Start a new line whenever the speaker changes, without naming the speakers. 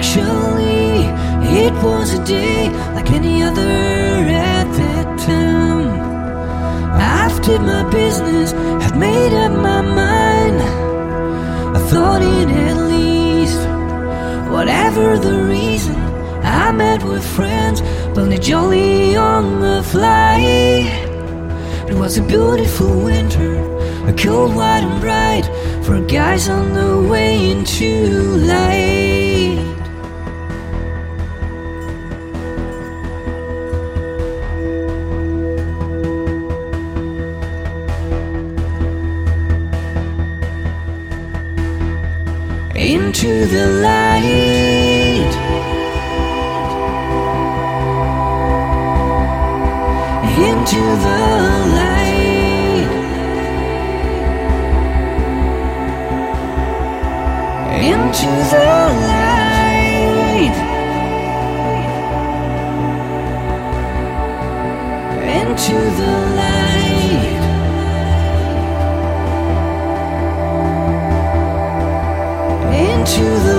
Actually, it was a day like any other at that time. After my business, had made up my mind. I thought it at least. Whatever the reason, I met with friends, Bonnie Jolly on the fly. It was a beautiful winter, a cold, white, and bright for guys on the way into Into the light. Into the light. Into the light. Into the light. to the